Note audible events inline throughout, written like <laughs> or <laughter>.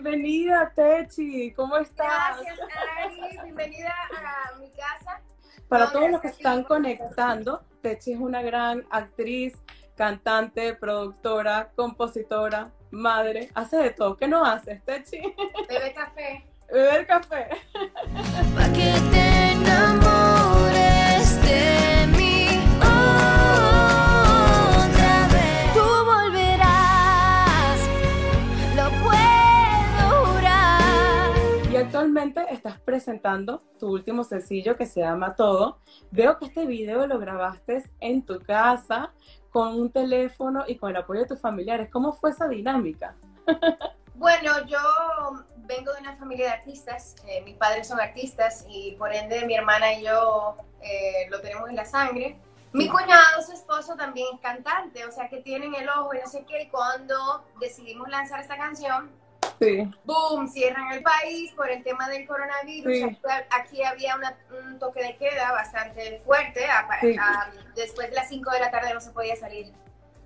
Bienvenida, Techi. ¿Cómo estás? Gracias, Ari. Bienvenida a mi casa. Para No, todos los que están conectando, Techi es una gran actriz, cantante, productora, compositora, madre. Hace de todo. ¿Qué no haces, Techi? Bebe café. <laughs> Beber café. Pa' que te enamores actualmente estás presentando tu último sencillo que se llama Todo. Veo que este video lo grabaste en tu casa con un teléfono y con el apoyo de tus familiares. ¿Cómo fue esa dinámica? Bueno, yo vengo de una familia de artistas. eh, mis padres son artistas y por ende mi hermana y yo eh, lo tenemos en la sangre. Mi cuñado, su esposo, también es cantante, o sea que tienen el ojo y no sé qué. Y cuando decidimos lanzar esta canción, Sí. boom, cierran el país por el tema del coronavirus. Sí. Aquí, había una- un toque de queda bastante fuerte. a- Sí. a- después de las 5 de la tarde no se podía salir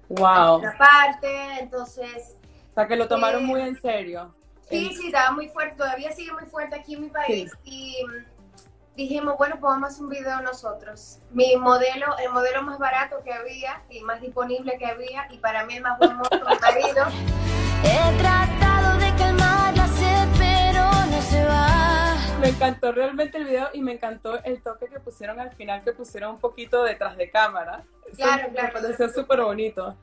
Wow. a otra parte. Entonces, O sea, que lo tomaron Eh, muy en serio. sí, sí, estaba muy fuerte. Todavía sigue muy fuerte aquí en mi país. Y dijimos, bueno, pues vamos a hacer un video nosotros. Mi modelo, el modelo más barato que había y más disponible que había. Y para mí el más buen mozo, mi marido. <laughs> Me encantó realmente el video y me encantó el toque que pusieron al final, que pusieron un poquito detrás de cámara. Eso Claro, Me claro. pareció súper bonito.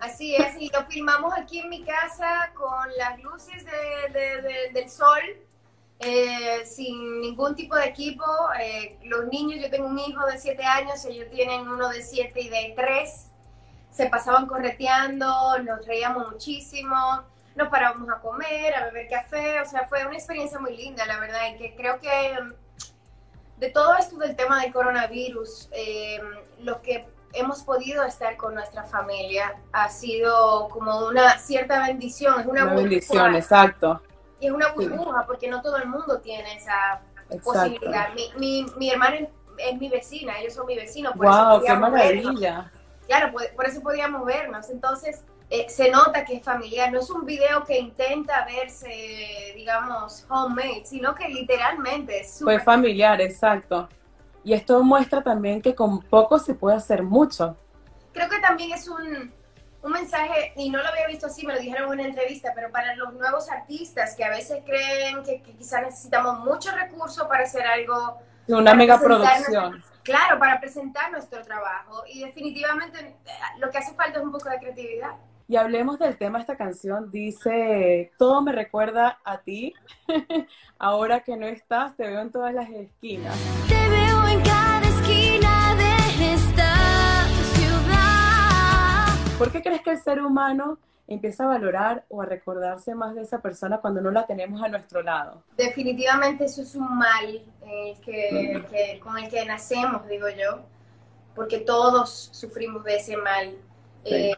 Así es, y lo filmamos aquí en mi casa con las luces de- de- de- del sol, eh, sin ningún tipo de equipo. Eh, los niños, yo tengo un hijo de 7 años, ellos tienen uno de 7 y de 3. Se pasaban correteando, nos reíamos muchísimo, nos parábamos a comer, a beber café, o sea, fue una experiencia muy linda, la verdad, y que creo que mm, de todo esto del tema del coronavirus, eh, lo que hemos podido estar con nuestra familia ha sido como una cierta bendición, es una, Una bendición, exacto. y es una burbuja porque no todo el mundo tiene esa Exacto. posibilidad. Mi, mi, mi hermana es, es mi vecina, ellos son mi vecino, por eso Wow, qué podíamos vernos. maravilla. Claro, por, por eso podíamos vernos. Entonces, eh, se nota que es familiar. No es un video que intenta verse, digamos, homemade, sino que literalmente es Fue súper familiar, exacto. Y esto muestra también que con poco se puede hacer mucho. creo que también es un, un mensaje, y no lo había visto así, me lo dijeron en una entrevista, pero para los nuevos artistas que a veces creen que, que quizás necesitamos mucho recurso para hacer algo, Una Para mega presentarnos- producción. claro, para presentar nuestro trabajo. Y definitivamente eh, lo que hace falta es un poco de creatividad. Y hablemos del tema de esta canción. Dice, todo me recuerda a ti. <laughs> Ahora que no estás, te veo en todas las esquinas. Te veo en cada esquina de esta ciudad. ¿Por qué crees que el ser humano empieza a valorar o a recordarse más de esa persona cuando no la tenemos a nuestro lado? Definitivamente eso es un mal eh, que, que- con el que nacemos, digo yo, porque todos sufrimos de ese mal. Sí. Eh,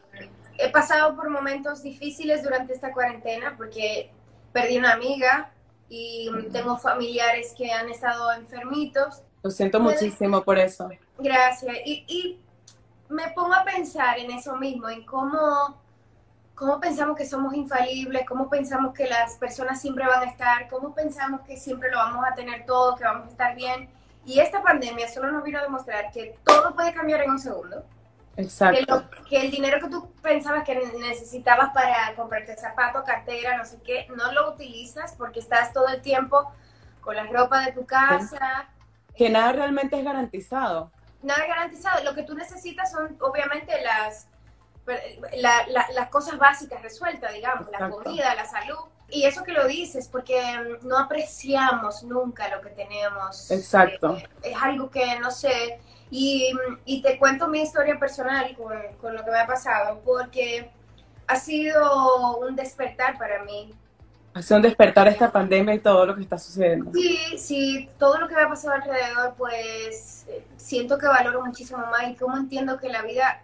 he pasado por momentos difíciles durante esta cuarentena porque perdí una amiga y tengo familiares que han estado enfermitos. Lo siento muchísimo por eso. Gracias. Y, y me pongo a pensar en eso mismo, en cómo, cómo pensamos que somos infalibles, cómo pensamos que las personas siempre van a estar, cómo pensamos que siempre lo vamos a tener todo, que vamos a estar bien. Y esta pandemia solo nos vino a demostrar que todo puede cambiar en un segundo. Que, Exacto. lo- que el dinero que tú pensabas que necesitabas para comprarte zapatos, cartera, no sé qué, no lo utilizas porque estás todo el tiempo con la ropa de tu casa. Que nada realmente es garantizado. nada garantizado. Lo que tú necesitas son obviamente las, la- la- las cosas básicas resueltas, digamos, la Exacto. comida, la salud. Y eso que lo dices, porque mm, no apreciamos nunca lo que tenemos. Exacto. Eh, es algo que no sé. Y, y te cuento mi historia personal con, con lo que me ha pasado, porque ha sido un despertar para mí. Un despertar esta pandemia y todo lo que está sucediendo. Sí, sí, todo lo que me ha pasado alrededor, pues eh, siento que valoro muchísimo más y cómo entiendo que la vida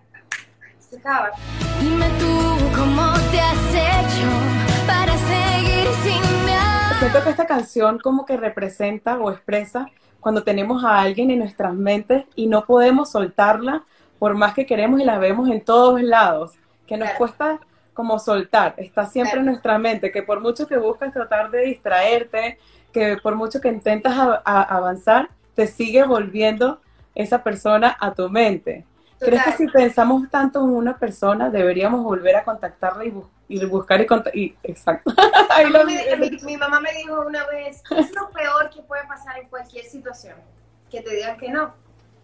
se acaba. Dime tú cómo te has hecho para seguir sin mí. Siento que esta canción como que representa o expresa cuando tenemos a alguien en nuestras mentes y no podemos soltarla por más que queremos y la vemos en todos lados, que nos Claro. cuesta como soltar, está siempre Claro. en nuestra mente, que por mucho que buscas tratar de distraerte, que por mucho que intentas a- a- avanzar, te sigue volviendo esa persona a tu mente. ¿Crees que Total. si pensamos tanto en una persona, deberíamos volver a contactarla y, bus- y buscar y contactar? Exacto. <laughs> Ahí lo me- mi, mi mamá me dijo una vez, ¿qué es lo peor que puede pasar en cualquier situación? Que te digan que no.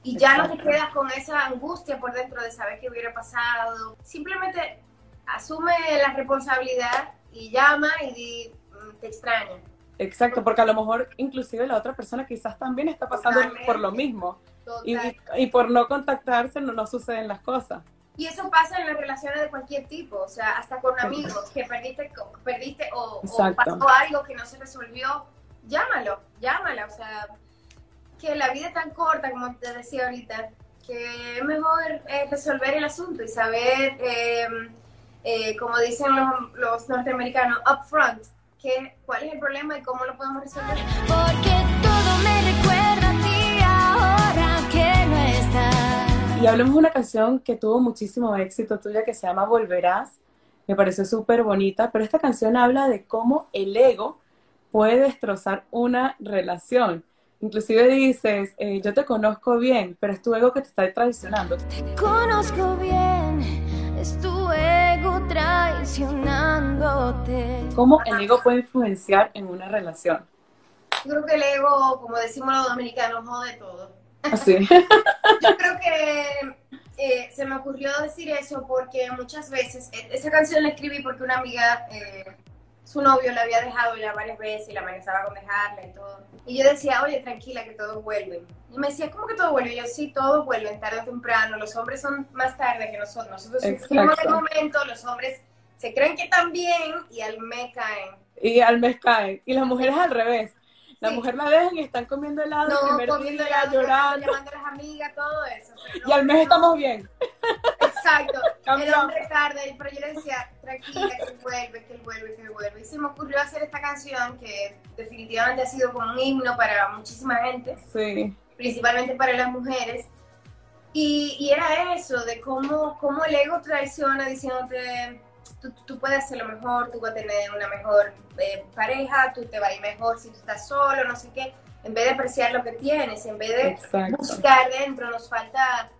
Y ya no te Exacto. quedas con esa angustia por dentro de saber qué hubiera pasado. Simplemente asume la responsabilidad y llama y di, "Mm, te extraño. Exacto, porque a lo mejor inclusive la otra persona quizás también está pasando Totalmente. por lo mismo. Y, y por no contactarse no, no suceden las cosas. Y eso pasa en las relaciones de cualquier tipo, o sea, hasta con amigos que perdiste, co- perdiste o, o pasó algo que no se resolvió, llámalo, llámala, o sea, que la vida es tan corta, como te decía ahorita, que es mejor eh, resolver el asunto y saber, eh, eh, como dicen los, los norteamericanos, upfront, que, cuál es el problema y cómo lo podemos resolver. Porque Y hablemos de una canción que tuvo muchísimo éxito tuya que se llama Volverás. Me pareció súper bonita, pero esta canción habla de cómo el ego puede destrozar una relación. Inclusive dices, eh, yo te conozco bien, pero es tu ego que te está traicionando. Te conozco bien, es tu ego traicionándote. ¿Cómo el ego puede influenciar en una relación? Yo creo que el ego, como decimos los dominicanos, jode todo. Así. Yo creo que eh, se me ocurrió decir eso porque muchas veces, eh, esa canción la escribí porque una amiga, eh, su novio la había dejado ya varias veces y la amenazaba con dejarla y todo. Y yo decía, oye, tranquila, que todo vuelve. Y me decía, ¿cómo que todo vuelve? Y yo, sí, todo vuelve, tarde o temprano. Los hombres son más tarde que nosotros. Nosotros sufrimos el momento, los hombres se creen que están bien y al mes caen. Y al mes cae. Y las mujeres al revés. La Sí. mujer la dejan y están comiendo helado el No, primer comiendo día, helado, llorando. llamando a las amigas, todo eso. Pero Y al mes no. estamos bien. Exacto. <laughs> El hombre tarde, pero yo le decía, tranquila, que vuelve, que él vuelve, que vuelve. Y se me ocurrió hacer esta canción que definitivamente ha sido como un himno para muchísima gente, Sí. principalmente para las mujeres. Y, y era eso, de cómo, cómo el ego traiciona diciéndote, tú, tú puedes hacer lo mejor, tú vas a tener una mejor eh, pareja, tú te va a ir mejor si tú estás solo, no sé qué. En vez de apreciar lo que tienes, en vez de Exacto. buscar dentro, nos falta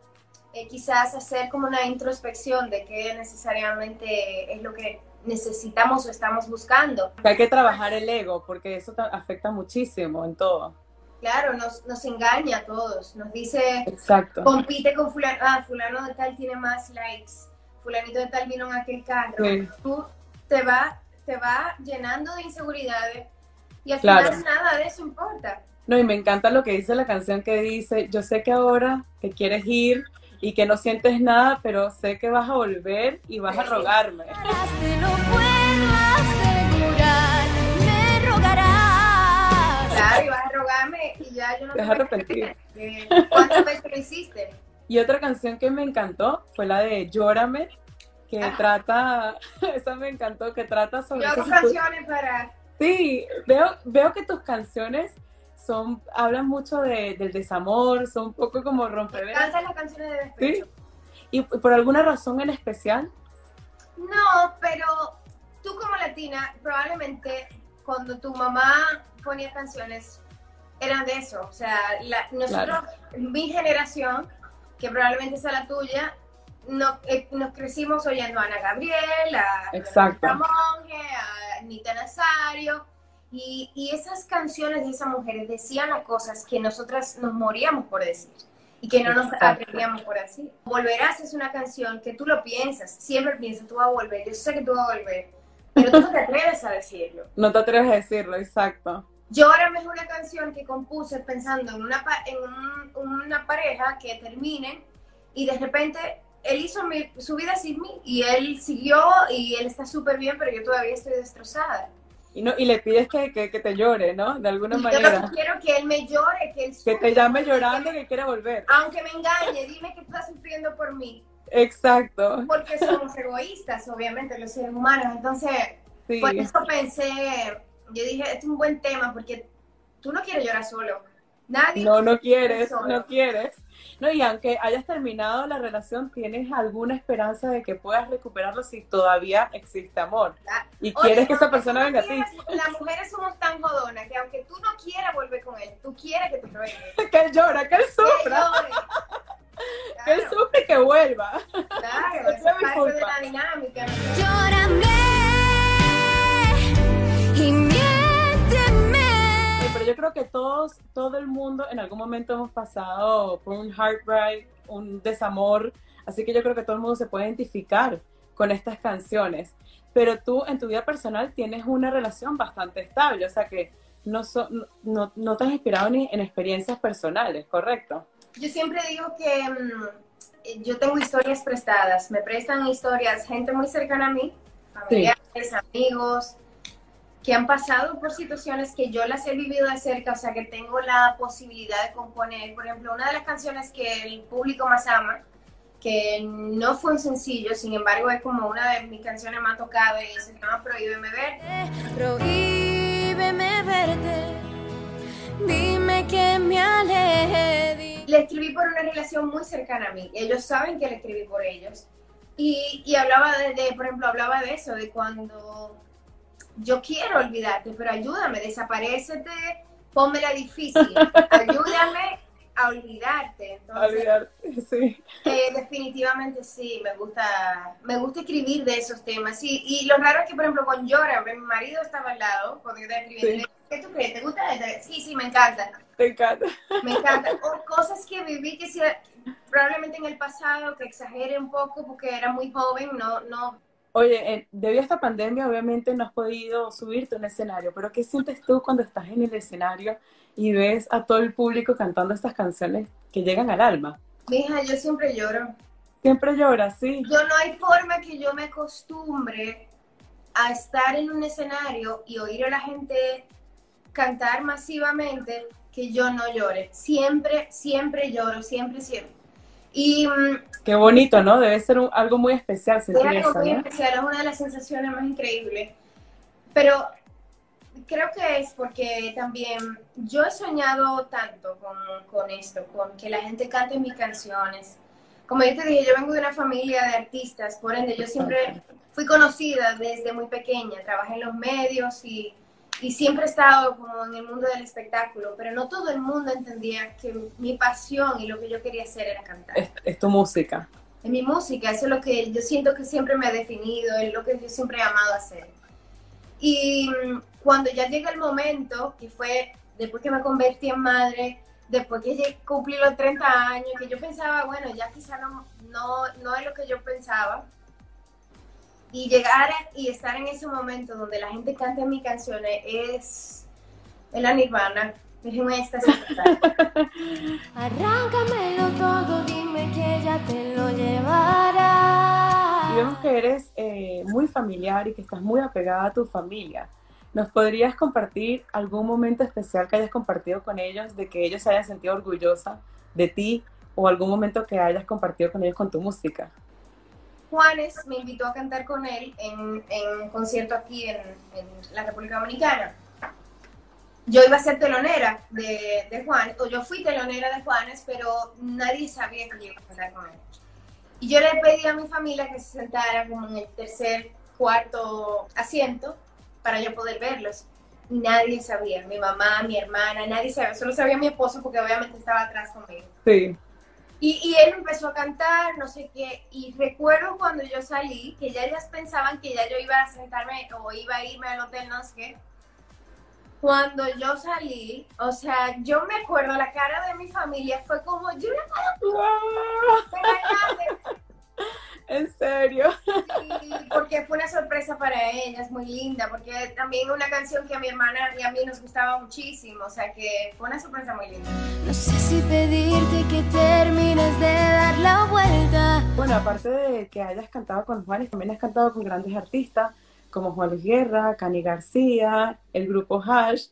eh, quizás hacer como una introspección de qué necesariamente es lo que necesitamos o estamos buscando. Hay que trabajar el ego porque eso ta- afecta muchísimo en todo. Claro, nos, nos engaña a todos, nos dice, Exacto. compite con fulano, ah, fulano de tal tiene más likes, fulanito de tal vino en aquel carro. Sí. Tú te va, te va llenando de inseguridades y al Claro. final nada de eso importa. No, y me encanta lo que dice la canción que dice, yo sé que ahora te quieres ir y que no sientes nada, pero sé que vas a volver y vas a Sí. rogarme. Te lo puedo asegurar, me rogarás. Claro, y vas a rogarme y ya yo no Te vas a arrepentir. <laughs> ¿Cuántas veces lo hiciste? Y otra canción que me encantó fue la de Llórame, que Ah. trata, <laughs> esa me encantó, que trata sobre... Yo hago canciones para... Sí, veo, veo que tus canciones son, hablan mucho de, del desamor, son un poco como Me rompeveras. encantan las canciones de Sí. despecho. Y por alguna razón en especial, No, pero tú como latina, probablemente cuando tu mamá ponía canciones, eran de eso. O sea, la- nosotros, mi generación, que probablemente sea la tuya, eh, nos crecimos oyendo a Ana Gabriel, a Exacto. Monge, a Anita Nazario. Y, y esas canciones de esas mujeres decían las cosas que nosotras nos moríamos por decir y que no nos atrevíamos por así. Volverás es una canción que tú lo piensas, siempre piensas, tú vas a volver, yo sé que tú vas a volver, pero tú no te atreves a decirlo. <laughs> no te atreves a decirlo, exacto. Llórame es una canción que compuse pensando en una, en un- una pareja que termine y de repente él hizo mi- su vida sin mí y él siguió y él está súper bien, pero yo todavía estoy destrozada. Y, no, y le pides que, que, que te llore, ¿no? De alguna Y yo manera. que quiero que él me llore, que él Que sufra, te llame que- llorando que quiere volver. Aunque me engañe, dime que estás sufriendo por mí. Exacto. Porque somos egoístas, obviamente, los seres humanos. Entonces, Sí, por eso pensé, yo dije, este es un buen tema porque tú no quieres llorar solo. Nadie. No, no quieres, solo. no quieres. No, y aunque hayas terminado la relación, ¿tienes alguna esperanza de que puedas recuperarlo si todavía existe amor? Ah, Y Oye, quieres que esa persona venga a ti. Las mujeres somos tan jodonas que aunque tú no quieras volver con él, tú quieres que te regrese. <laughs> Que él llora, que él Que sufra, llore. <laughs> que él Claro, sufre y que vuelva. claro, <laughs> es parte de la dinámica. Llórame y pero yo creo que todos, todo el mundo en algún momento hemos pasado por un heartbreak, un desamor, así que yo creo que todo el mundo se puede identificar con estas canciones. Pero tú en tu vida personal tienes una relación bastante estable, o sea que no, so- no, no, te has inspirado ni en experiencias personales, ¿correcto? Yo siempre digo que mm, yo tengo historias prestadas, me prestan historias gente muy cercana a mí, familiares, amigos, que han pasado por situaciones que yo las he vivido de cerca, o sea que tengo la posibilidad de componer. Por ejemplo, una de las canciones que el público más ama, que no fue un sencillo, sin embargo es como una de mis canciones más tocadas y se llama Prohíbeme Ver. Prohíbeme verte. Dime que me aleje. Le escribí por una relación muy cercana a mí. Ellos saben que le escribí por ellos. Y, y hablaba de, de, por ejemplo, hablaba de eso, de cuando yo quiero olvidarte, pero ayúdame, desaparecete, pónmela difícil, ayúdame a olvidarte. Entonces, Olvidar, sí. eh, definitivamente sí, me gusta, me gusta escribir de esos temas. Sí, y lo raro es que, por ejemplo, con Llora, mi marido estaba al lado cuando yo estaba escribiendo. Sí. ¿Qué tú crees? ¿Te gusta? esta? Sí, sí, me encanta. Te encanta. Me encanta. O cosas que viví que sí, probablemente en el pasado, que exagere un poco porque era muy joven, no, no. Oye, eh, debido a esta pandemia, obviamente no has podido subirte a un escenario, pero ¿qué sientes tú cuando estás en el escenario y ves a todo el público cantando estas canciones que llegan al alma? Mija, yo siempre lloro. Siempre lloras, sí. Yo no hay forma que yo me acostumbre a estar en un escenario y oír a la gente cantar masivamente que yo no llore. Siempre, siempre lloro, siempre, siempre. Y mm, Qué bonito, ¿no? Debe ser un- algo muy especial Es algo eso, muy ¿no? especial, es una de las sensaciones más increíbles. Pero creo que es porque también yo he soñado tanto con, con esto, con que la gente cante mis canciones. Como yo te dije, yo vengo de una familia de artistas, por ende yo siempre fui conocida desde muy pequeña, trabajé en los medios y, y siempre he estado como en el mundo del espectáculo, pero no todo el mundo entendía que mi pasión y lo que yo quería hacer era cantar Es, es tu música. en mi música, eso es lo que yo siento que siempre me ha definido, es lo que yo siempre he amado hacer. Y mm, cuando ya llega el momento, que fue después que me convertí en madre, después que cumplí los 30 años, que yo pensaba, bueno, ya quizá no, no, no es lo que yo pensaba, y llegar a- y estar en ese momento donde la gente canta mis canciones es, es la nirvana, es un éxtasis total. Arráncamelo todo, dime que ya te lo llevarás. Y vemos que eres eh, muy familiar y que estás muy apegada a tu familia. ¿Nos podrías compartir algún momento especial que hayas compartido con ellos, de que ellos se hayan sentido orgullosa de ti o algún momento que hayas compartido con ellos con tu música? Juanes me invitó a cantar con él en, un concierto aquí en, la República Dominicana. Yo iba a ser telonera de, de Juan, o yo fui telonera de Juanes, pero nadie sabía que yo iba a cantar con él. Y yo le pedí a mi familia que se sentara como en el tercer, cuarto asiento para yo poder verlos. Y nadie sabía, mi mamá, mi hermana, nadie sabía, solo sabía mi esposo porque obviamente estaba atrás conmigo. Sí. Y, y él empezó a cantar, no sé qué, y recuerdo cuando yo salí, que ya ellas pensaban que ya yo iba a sentarme o iba a irme al hotel, no sé qué. Cuando yo salí, o sea, yo me acuerdo, la cara de mi familia fue como, yo no puedo ¡Wow! pegarle", ¿En serio? y porque fue una sorpresa para ellas, muy linda, porque también una canción que a mi hermana y a mí nos gustaba muchísimo, o sea que fue una sorpresa muy linda. No sé si pedirte que termines de dar la vuelta. Bueno, aparte de que hayas cantado con Juanes, también has cantado con grandes artistas como Juan Luis Guerra, Cani García, el grupo Hash.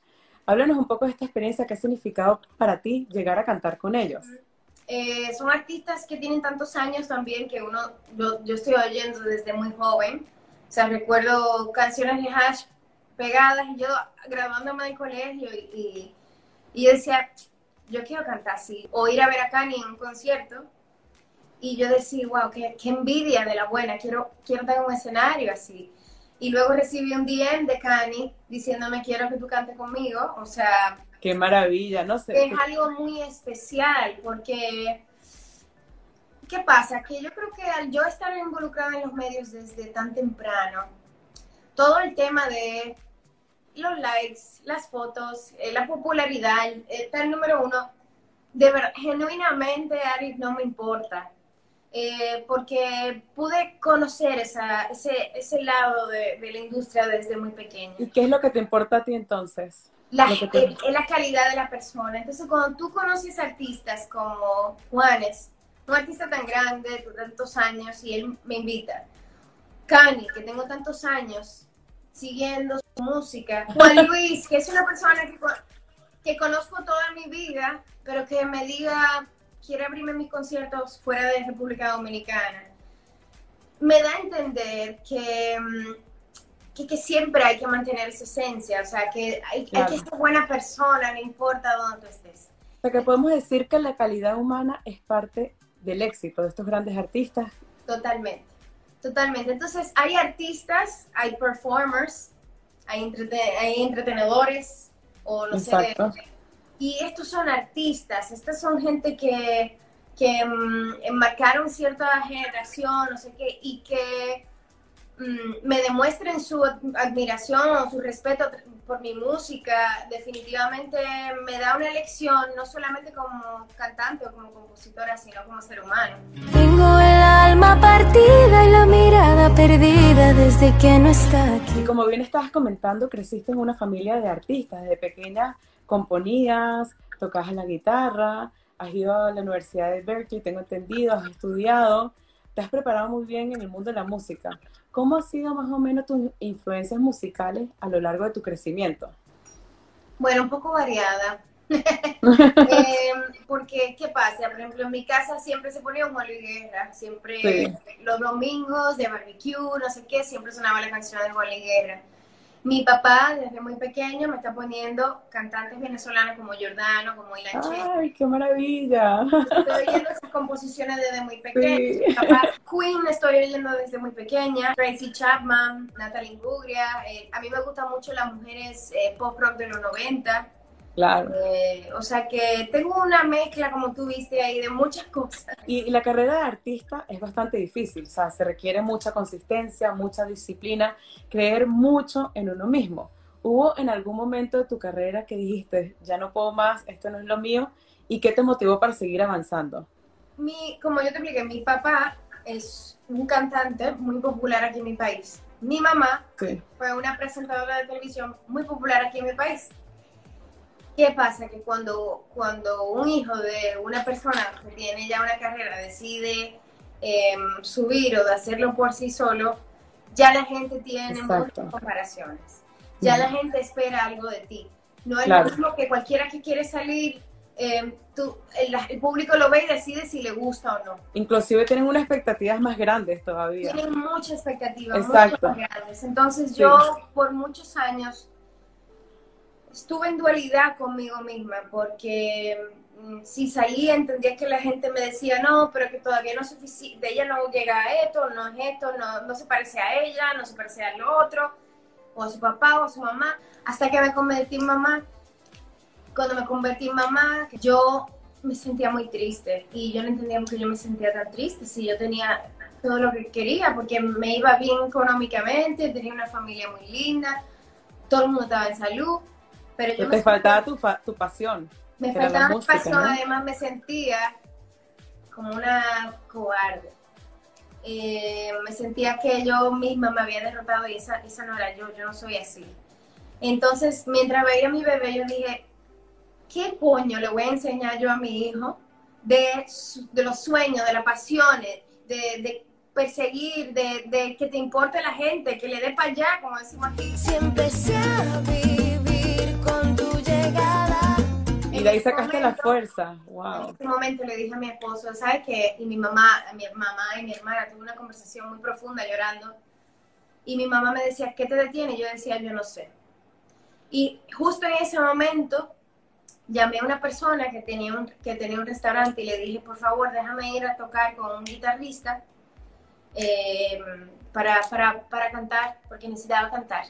Háblanos un poco de esta experiencia, qué ha significado para ti llegar a cantar con ellos. Eh, son artistas que tienen tantos años también que uno, yo, yo estoy oyendo desde muy joven. O sea, recuerdo canciones de Hash pegadas y yo graduándome del colegio y, y, y decía, yo quiero cantar así, o ir a ver a Kanye en un concierto, y yo decía, wow, qué, qué envidia de la buena, quiero, quiero tener un escenario así. Y luego recibí un DM de Kanye diciéndome, quiero que tú cantes conmigo, o sea... Qué maravilla, no sé. Es algo muy especial, porque... ¿Qué pasa? Que yo creo que al yo estar involucrada en los medios desde tan temprano, todo el tema de los likes, las fotos, eh, la popularidad, el número uno, de verdad, genuinamente, Ari, no me importa. Eh, porque pude conocer esa, ese, ese lado de, de, la industria desde muy pequeña. ¿Y qué es lo que te importa a ti entonces? La, la calidad de la persona. Entonces, cuando tú conoces artistas como Juanes, un artista tan grande, de tantos años, y él me invita, Cani, que tengo tantos años, siguiendo su música. Juan Luis, que es una persona que, que conozco toda mi vida, pero que me diga, quiere abrirme mis conciertos fuera de República Dominicana. Me da a entender que, que, que siempre hay que mantener esa esencia, o sea, que hay, claro. hay que ser buena persona, no importa dónde tú estés. O sea, que podemos decir que la calidad humana es parte del éxito de estos grandes artistas. Totalmente. Totalmente. Entonces, hay artistas, hay performers, hay, entrete hay entretenedores, o no Exacto. sé. Y estos son artistas, estas son gente que, que um, enmarcaron cierta generación, no sé qué, y que um, me demuestren su admiración o su respeto por mi música. Definitivamente me da una lección, no solamente como cantante o como compositora, sino como ser humano. Tengo el alma partida y la mirada perdida desde que no está aquí. Y como bien estabas comentando, creciste en una familia de artistas. Desde pequeña componías, tocabas la guitarra, has ido a la Universidad de Berkeley, tengo entendido, has estudiado, te has preparado muy bien en el mundo de la música. ¿Cómo han sido más o menos tus influencias musicales a lo largo de tu crecimiento? Bueno, un poco variada. <laughs> eh, porque, ¿qué pasa? Por ejemplo, en mi casa siempre se ponía un Juan Guerra, siempre sí. los domingos de barbecue, no sé qué, siempre sonaba la canción de Juan Guerra. Mi papá, desde muy pequeño, me está poniendo cantantes venezolanos como Giordano, como Ilan ¡Ay, qué maravilla! Estoy oyendo esas composiciones desde muy pequeña. Sí. Papá, Queen estoy oyendo desde muy pequeña. Tracy Chapman, Natalie Imbruglia. Eh, a mí me gustan mucho las mujeres eh, pop rock de los 90. Claro. Eh, o sea que tengo una mezcla, como tú viste ahí, de muchas cosas. Y, y, la carrera de artista es bastante difícil, o sea, se requiere mucha consistencia, mucha disciplina, creer mucho en uno mismo. ¿Hubo en algún momento de tu carrera que dijiste, ya no puedo más, esto no es lo mío? ¿Y qué te motivó para seguir avanzando? Mi, como yo te expliqué, mi papá es un cantante muy popular aquí en mi país. Mi mamá sí. fue una presentadora de televisión muy popular aquí en mi país. ¿Qué pasa? Que cuando, cuando un hijo de una persona que tiene ya una carrera decide eh, subir o de hacerlo por sí solo, ya la gente tiene Exacto. muchas comparaciones. Ya Mm. la gente espera algo de ti. No es Claro. lo mismo que cualquiera que quiere salir, eh, tú, el, el público lo ve y decide si le gusta o no. Inclusive tienen unas expectativas más grandes todavía. Tienen mucha expectativa, Exacto. mucho más grandes. Entonces Sí. yo por muchos años estuve en dualidad conmigo misma porque mm, si salía entendía que la gente me decía no, pero que todavía no es suficiente, ella no llega a esto, no es esto, no, no se parece a ella, no se parece a lo otro, o a su papá o a su mamá, hasta que me convertí en mamá. Cuando me convertí en mamá, yo me sentía muy triste y yo no entendía por qué yo me sentía tan triste si yo tenía todo lo que quería, porque me iba bien económicamente, tenía una familia muy linda, todo el mundo estaba en salud, pero yo te faltaba tu, fa- tu pasión. me faltaba mi pasión, ¿no? además me sentía como una cobarde. Eh, me sentía que yo misma me había derrotado y esa, esa no era yo, yo no soy así. Entonces, mientras veía a mi bebé, yo dije, ¿qué coño le voy a enseñar yo a mi hijo de, su- de los sueños, de las pasiones, de, de perseguir, de, de que te importe la gente, que le dé para allá, como decimos aquí? Si empecé de ahí En ese sacaste la momento- fuerza. En Wow. este momento le dije a mi esposo, ¿sabes qué? Y mi mamá, mi mamá y mi hermana tuve una conversación muy profunda llorando. Y mi mamá me decía, ¿qué te detiene? Y yo decía, yo no sé. Y justo en ese momento llamé a una persona que tenía un, que tenía un restaurante y le dije, por favor, déjame ir a tocar con un guitarrista eh, para, para, para cantar, porque necesitaba cantar.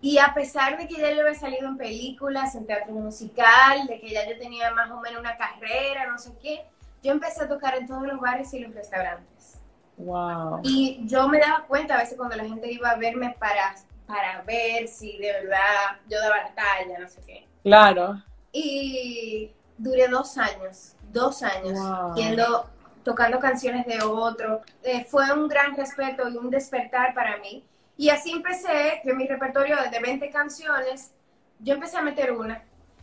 Y a pesar de que ya yo había salido en películas, en teatro musical, de que ya yo tenía más o menos una carrera, no sé qué, yo empecé a tocar en todos los bares y los restaurantes. Wow. Y yo me daba cuenta a veces cuando la gente iba a verme para, para ver si de verdad yo daba la talla, no sé qué. Claro. Y duré dos años, dos años, Wow. yendo, tocando canciones de otro. Eh, fue un gran respeto y un despertar para mí. Y así empecé, que mi repertorio de 20 canciones, yo empecé a meter una,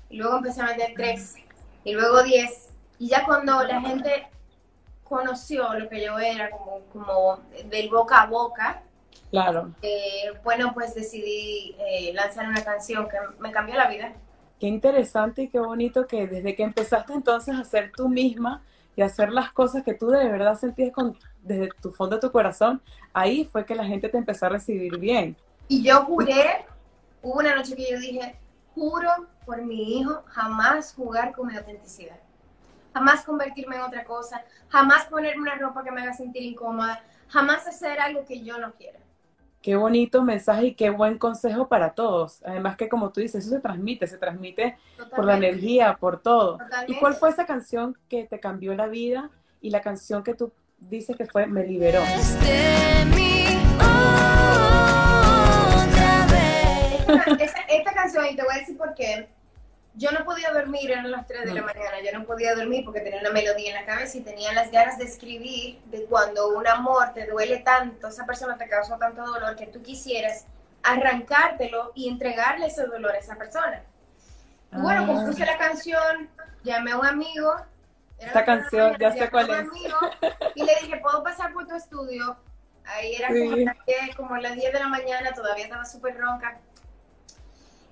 y luego empecé a meter tres, y luego 10. Y ya cuando la gente conoció lo que yo era, como, como del boca a boca, Claro. eh, bueno, pues decidí eh, lanzar una canción que me cambió la vida. Qué interesante y qué bonito que desde que empezaste entonces a ser tú misma y hacer las cosas que tú de verdad sentías con, desde tu fondo de tu corazón, ahí fue que la gente te empezó a recibir bien. Y yo juré, hubo una noche que yo dije, juro por mi hijo jamás jugar con mi autenticidad. Jamás convertirme en otra cosa, jamás ponerme una ropa que me haga sentir incómoda, jamás hacer algo que yo no quiera. Qué bonito mensaje y qué buen consejo para todos. Además que como tú dices, eso se transmite, se transmite por la energía, por todo. ¿Y cuál fue esa canción que te cambió la vida y la canción que tú dices que fue Me liberó? de mí otra vez. Esta, esta- esta canción, y te voy a decir por qué, yo no podía dormir, eran las 3 de la Mm. mañana, yo no podía dormir porque tenía una melodía en la cabeza y tenía las ganas de escribir de cuando un amor te duele tanto, esa persona te causó tanto dolor que tú quisieras arrancártelo y entregarle ese dolor a esa persona. Y bueno, Ah. compuse la canción, llamé a un amigo. Esta canción, mañana, ya sé cuál es. amigo Y le dije, ¿puedo pasar por tu estudio? Ahí era Sí. como, las 10, como las 10 de la mañana, todavía estaba súper ronca.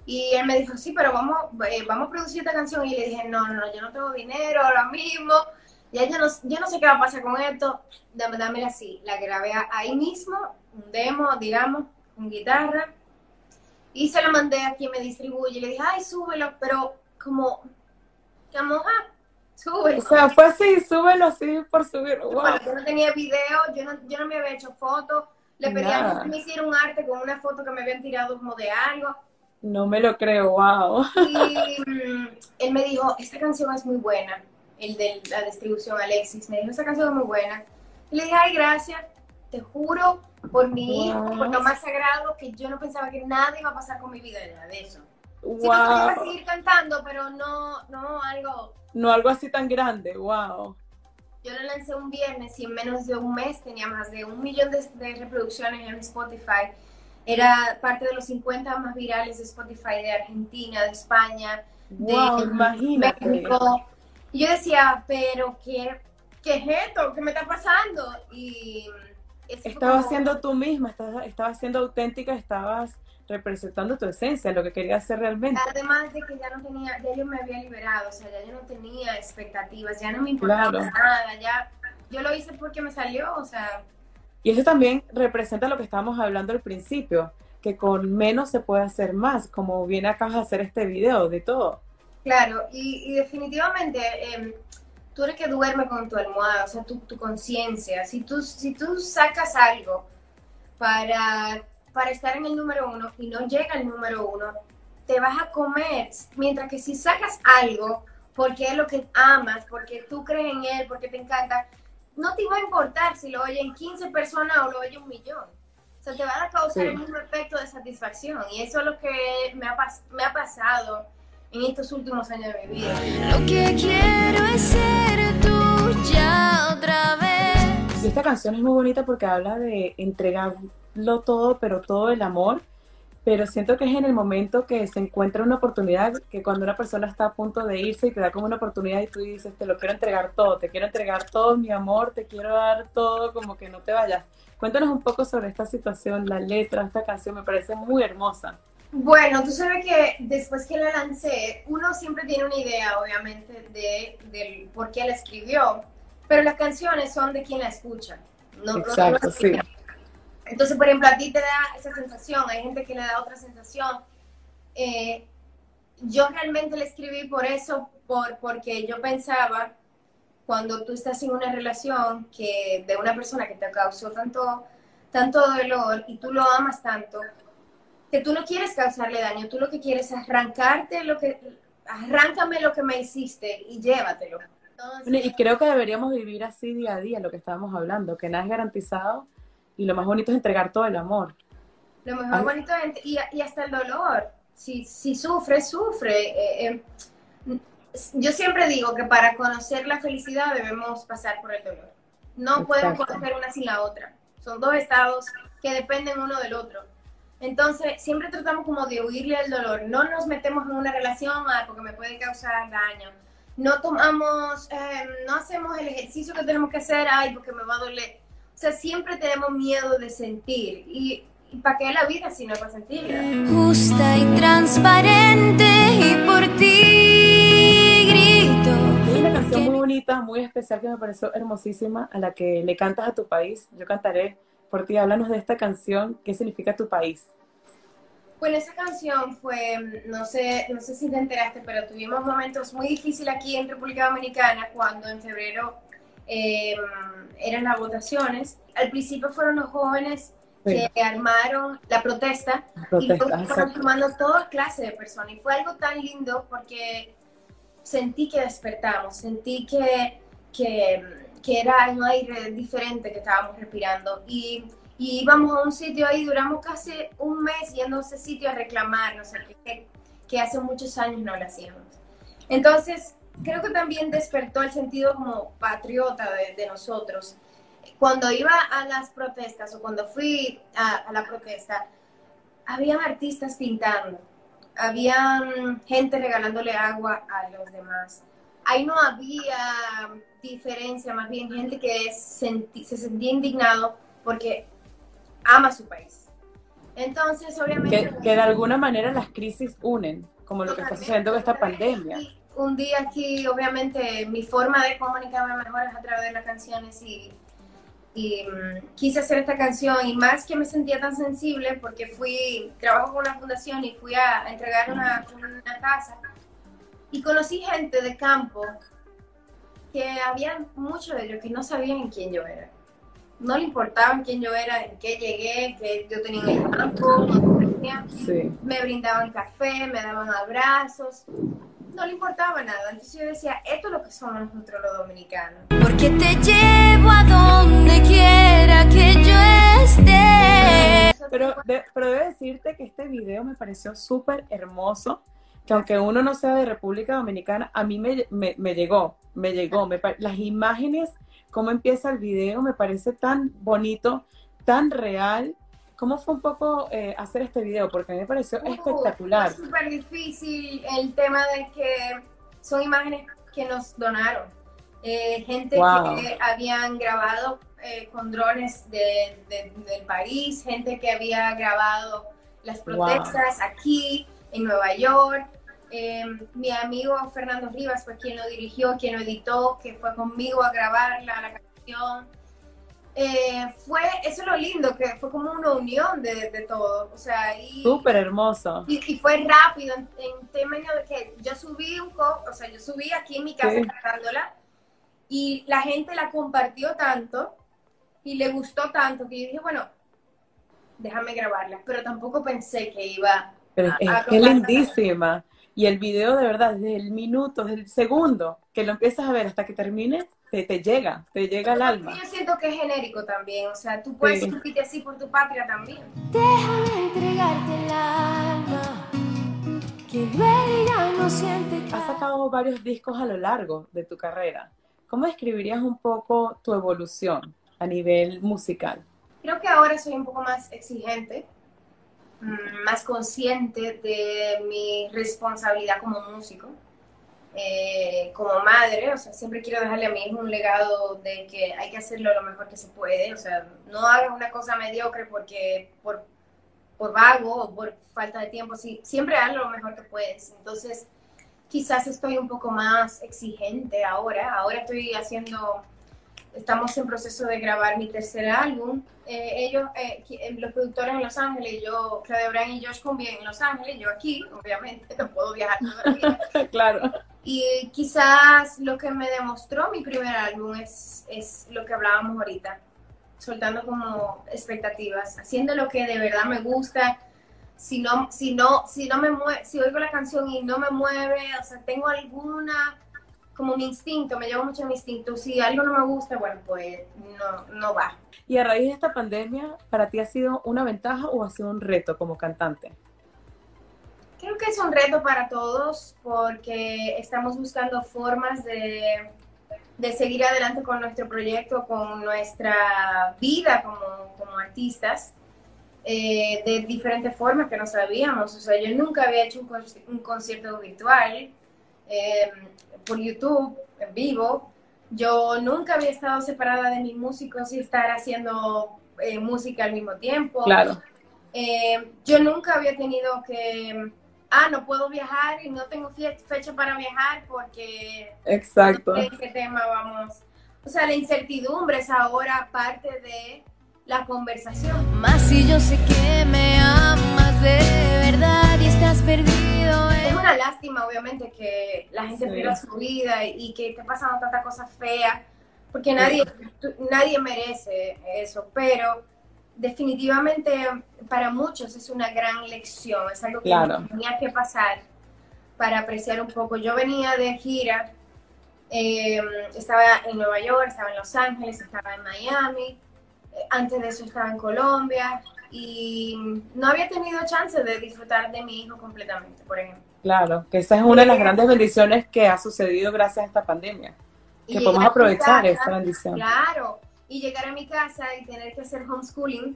Y él me dijo, sí, pero vamos, eh, vamos a producir esta canción. Y le dije, no, no, no, yo no tengo dinero ahora mismo. Ya yo no, yo no sé qué va a pasar con esto. Dame, dámela así. La grabé ahí mismo, un demo, digamos, con guitarra. Y se la mandé a quien me distribuye. Y le dije, ay, súbelo. Pero como, como, ah, súbelo. O sea, fue así, súbelo así por subir. Wow. Bueno, yo no tenía video, yo no, yo no me había hecho fotos. Le pedí a que me hiciera un arte con una foto que me habían tirado como de algo. No me lo creo, wow. Y él me dijo, esta canción es muy buena. El de la distribución, Alexis, me dijo, esta canción es muy buena. Y le dije, ay, gracias. Te juro por mi hijo, Wow. por lo más sagrado, que yo no pensaba que nada iba a pasar con mi vida nada de eso. Sí, no, Wow. seguir cantando, pero no, no algo No algo así tan grande, wow. Yo lo lancé un viernes y en menos de un mes tenía más de un millón de, de reproducciones en Spotify. Era parte de los 50 más virales de Spotify de Argentina, de España, de Wow. México. Y yo decía, pero ¿qué, qué es esto? ¿Qué me está pasando? Y Estabas como- siendo tú misma, estabas, estabas siendo auténtica, estabas representando tu esencia, lo que querías hacer realmente. Además de que ya no tenía, ya yo me había liberado, o sea, ya yo no tenía expectativas, ya no me importaba Claro. nada, ya yo lo hice porque me salió, o sea, Y eso también representa lo que estábamos hablando al principio, que con menos se puede hacer más, como viene acá a hacer este video, de todo. Claro, y, definitivamente eh, tú eres que duerme con tu almohada, o sea, tu, tu conciencia. Si tú, si tú sacas algo para, para estar en el número uno y no llega al número uno, te vas a comer. Mientras que si sacas algo porque es lo que amas, porque tú crees en él, porque te encanta, no te va a importar si lo oyen 15 personas o lo oye un millón. O sea, te va a causar Sí. el mismo efecto de satisfacción. Y eso es lo que me ha, me ha pasado en estos últimos años de mi vida. Lo que quiero es ser tuya otra vez. Y esta canción es muy bonita porque habla de entregarlo todo, pero todo el amor. Pero siento que es en el momento que se encuentra una oportunidad, que cuando una persona está a punto de irse y te da como una oportunidad y tú dices, te lo quiero entregar todo, te quiero entregar todo mi amor, te quiero dar todo, como que no te vayas. Cuéntanos un poco sobre esta situación, la letra, esta canción me parece muy hermosa. Bueno, tú sabes que después que la lancé, uno siempre tiene una idea, obviamente, de, del por qué la escribió, pero las canciones son de quien la escucha. No, Exacto, no- sí. Entonces, por ejemplo, a ti te da esa sensación, hay gente que le da otra sensación. Eh, yo realmente le escribí por eso, por, porque yo pensaba, cuando tú estás en una relación que de una persona que te causó tanto, tanto dolor y tú lo amas tanto, que tú no quieres causarle daño, tú lo que quieres es arrancarte lo que, arráncame lo que me hiciste y llévatelo. y creo que deberíamos vivir así día a día, lo que estábamos hablando, que nada es garantizado y lo más bonito es entregar todo el amor. Lo mejor bonito es, y, y, hasta el dolor. Si, si sufre, sufre. Eh, eh, yo siempre digo que para conocer la felicidad debemos pasar por el dolor. No podemos conocer una sin la otra. Son dos estados que dependen uno del otro. Entonces, siempre tratamos como de huirle al dolor. No nos metemos en una relación ah, porque me puede causar daño. No tomamos, em, no hacemos el ejercicio que tenemos que hacer, ay, porque me va a doler. O sea, siempre tenemos miedo de sentir. ¿Y, para qué la vida si no es para sentirla? Justa y transparente y por ti grito. Hay una canción muy bonita, muy especial que me pareció hermosísima, a la que le cantas a tu país. Yo cantaré por ti. Háblanos de esta canción. ¿Qué significa tu país? Bueno, esa canción fue, no sé, no sé si te enteraste, pero tuvimos momentos muy difíciles aquí en República Dominicana cuando en febrero em, eran las votaciones. Al principio fueron los jóvenes que armaron la protesta, y luego fueron formando toda clase de personas. Y fue algo tan lindo porque sentí que despertamos, sentí que, que que era un aire diferente que estábamos respirando. Y, y íbamos a un sitio ahí, duramos casi un mes yendo a ese sitio a reclamar, no sé, que, que hace muchos años no lo hacíamos. Entonces, creo que también despertó el sentido como patriota de, nosotros. Cuando iba a las protestas o cuando fui a, a la protesta, habían artistas pintando, habían gente regalándole agua a los demás. Ahí no había diferencia, más bien gente que se sentía indignado porque ama su país. Entonces, obviamente... Que, de alguna manera las crisis unen, como lo que está sucediendo con esta pandemia. Un día aquí, obviamente, mi forma de comunicarme mejor es a través de las canciones y, y mm, quise hacer esta canción y más que me sentía tan sensible porque fui, trabajo con una fundación y fui a, entregar una, una casa y conocí gente de campo que había muchos de ellos que no sabían quién yo era. No le importaba quién yo era, en qué llegué, que yo tenía el campo, me brindaban café, me daban abrazos, no le importaba nada. Entonces yo decía, esto es lo que somos nosotros los dominicanos. Porque te llevo a donde quiera que yo esté. Pero, pero debo decirte que este video me pareció súper hermoso que aunque uno no sea de República Dominicana, a mí me, me, llegó, me llegó. Me, las imágenes, cómo empieza el video, me parece tan bonito, tan real. ¿Cómo fue un poco eh, hacer este video? Porque a mí me pareció uh, espectacular. Es súper difícil el tema de que son imágenes que nos donaron. Eh, gente que habían grabado eh, con drones de, del país, gente que había grabado las protestas aquí en Nueva York. Em, mi amigo Fernando Rivas fue quien lo dirigió, quien lo editó, que fue conmigo a grabar la, la canción. Eh, fue, eso es lo lindo, que fue como una unión de, de todo, o sea, y... Súper hermoso. Y, fue rápido, en, en términos de que yo subí un poco, o sea, yo subí aquí en mi casa cantándola, y la gente la compartió tanto, y le gustó tanto, que yo dije, bueno, déjame grabarla, pero tampoco pensé que iba pero es, lindísima. Y el video de verdad, desde el minuto, desde el segundo que lo empiezas a ver hasta que termine, te, te llega, te llega al alma. Yo siento que es genérico también, o sea, tú puedes sí. así por tu patria también. Déjame entregarte el alma, que ya no siente Has sacado varios discos a lo largo de tu carrera. ¿Cómo describirías un poco tu evolución a nivel musical? Creo que ahora soy un poco más exigente Mm, más consciente de mi responsabilidad como músico, eh, como madre, o sea, siempre quiero dejarle a mi hijo un legado de que hay que hacerlo lo mejor que se puede, o sea, no hagas una cosa mediocre porque por, por vago o por falta de tiempo, sí, siempre haz lo mejor que puedes. Entonces, quizás estoy un poco más exigente ahora, ahora estoy haciendo estamos en proceso de grabar mi tercer álbum. Eh, ellos, eh, los productores en Los Ángeles, yo, Claudia Bryan y Josh Cumbia en Los Ángeles, yo aquí, obviamente, <laughs> no puedo viajar todavía. <laughs> claro. Y quizás lo que me demostró mi primer álbum es, es lo que hablábamos ahorita, soltando como expectativas, haciendo lo que de verdad me gusta. Si no, si no, si no me mueve, si oigo la canción y no me mueve, o sea, tengo alguna como mi instinto, me llevo mucho mi instinto. Si algo no me gusta, bueno, pues no, no va. ¿Y a raíz de esta pandemia, para ti ha sido una ventaja o ha sido un reto como cantante? Creo que es un reto para todos porque estamos buscando formas de, de seguir adelante con nuestro proyecto, con nuestra vida como, como artistas. Eh, de diferentes formas que no sabíamos. O sea, yo nunca había hecho un, un concierto virtual. Eh, por YouTube en vivo. Yo nunca había estado separada de mis músicos y estar haciendo eh, música al mismo tiempo. Claro. Yo nunca había tenido que, ah, no puedo viajar y no tengo fecha para viajar porque... Exacto. No qué tema vamos. O sea, la incertidumbre es ahora parte de la conversación. Más si yo sé que me amas de verdad y estás perdido. Es una lástima, obviamente, que la gente pierda su vida y que esté pasando tanta cosa fea, porque nadie, nadie merece eso, pero definitivamente para muchos es una gran lección, es algo que tenía que pasar para apreciar un poco. Yo venía de gira, eh, estaba en Nueva York, estaba en Los Ángeles, estaba en Miami, antes de eso estaba en Colombia y no había tenido chance de disfrutar de mi hijo completamente, por ejemplo. Claro, que esa es una de las grandes bendiciones que ha sucedido gracias a esta pandemia. Que podemos aprovechar esa bendición. Claro, y llegar a mi casa y tener que hacer homeschooling,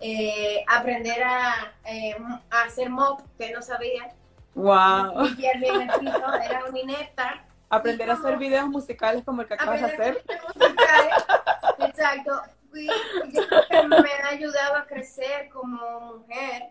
eh, aprender a, eh, a, hacer mop, que no sabía. Wow. Y era una inepta. Aprender a hacer videos musicales como el que acabas de hacer. Exacto que me ha ayudado a crecer como mujer.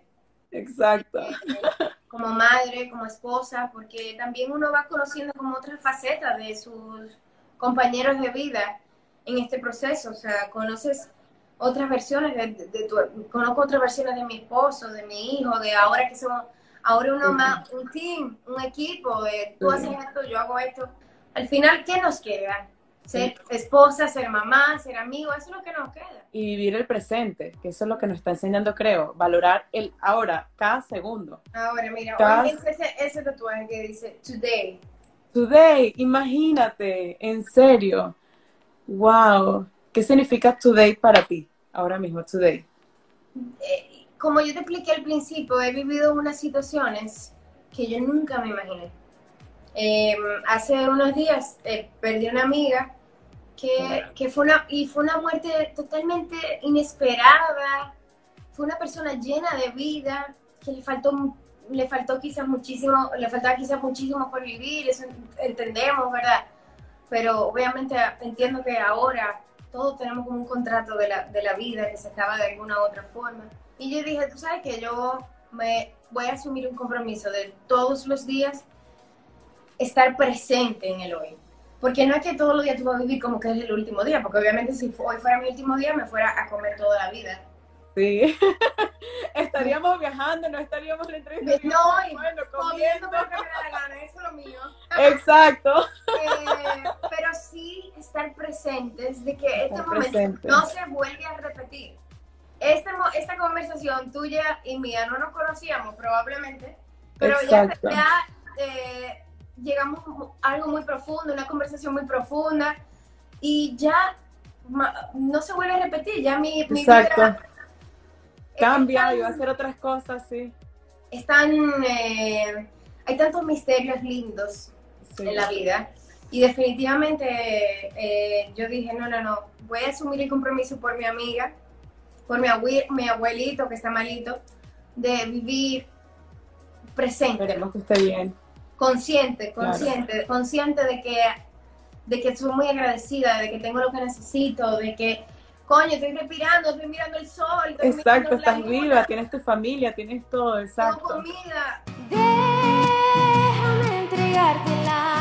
Exacto. Eh, como madre, como esposa, porque también uno va conociendo como otras facetas de sus compañeros de vida en este proceso. O sea, conoces otras versiones de, tu, conozco otras versiones de mi esposo, de mi hijo, de ahora que somos, ahora uno más, un team, un equipo, de tú haces esto, yo hago esto. Al final, ¿qué nos queda? ser esposa, ser mamá, ser amigo, eso es lo que nos queda. Y vivir el presente, que eso es lo que nos está enseñando, creo, valorar el ahora, cada segundo. Ahora, mira, cada... ese, ese tatuaje que dice today. Today, imagínate, en serio. Wow. ¿Qué significa today para ti, ahora mismo, today? Eh, como yo te expliqué al principio, he vivido unas situaciones que yo nunca me imaginé. Em, hace unos días eh, perdí una amiga que, fue una, y fue una muerte totalmente inesperada, fue una persona llena de vida, que le faltó, le faltó quizás muchísimo, le faltaba quizás muchísimo por vivir, eso entendemos, ¿verdad? Pero obviamente entiendo que ahora todos tenemos como un contrato de la, de la vida que se acaba de alguna u otra forma. Y yo dije, tú sabes que yo me voy a asumir un compromiso de todos los días estar presente en el hoy. Porque no es que todos los días tú vas a vivir como que es el último día, porque obviamente si hoy fuera mi último día me fuera a comer toda la vida. Sí. <laughs> estaríamos viajando, no estaríamos en entrevista. No, bueno, comiendo lo que me da la gana, eso es lo mío. Exacto. Eh, pero sí estar presentes de que este momento no se vuelve a repetir. Esta, esta conversación tuya y mía no nos conocíamos probablemente, pero ya, ya eh, llegamos a algo muy profundo, una conversación muy profunda y ya no se vuelve a repetir, ya mi, Exacto. Cambia y va a hacer otras cosas, sí. Están, eh, hay tantos misterios lindos en la vida y definitivamente eh, yo dije, no, no, no, voy a asumir el compromiso por mi amiga, por mi, mi abuelito que está malito, de vivir presente. Esperemos que esté bien consciente, consciente, consciente de que, de que soy muy agradecida, de que tengo lo que necesito, de que, coño, estoy respirando, estoy mirando el sol. exacto, estás viva, tienes tu familia, tienes todo, exacto. Tengo comida. Déjame entregarte la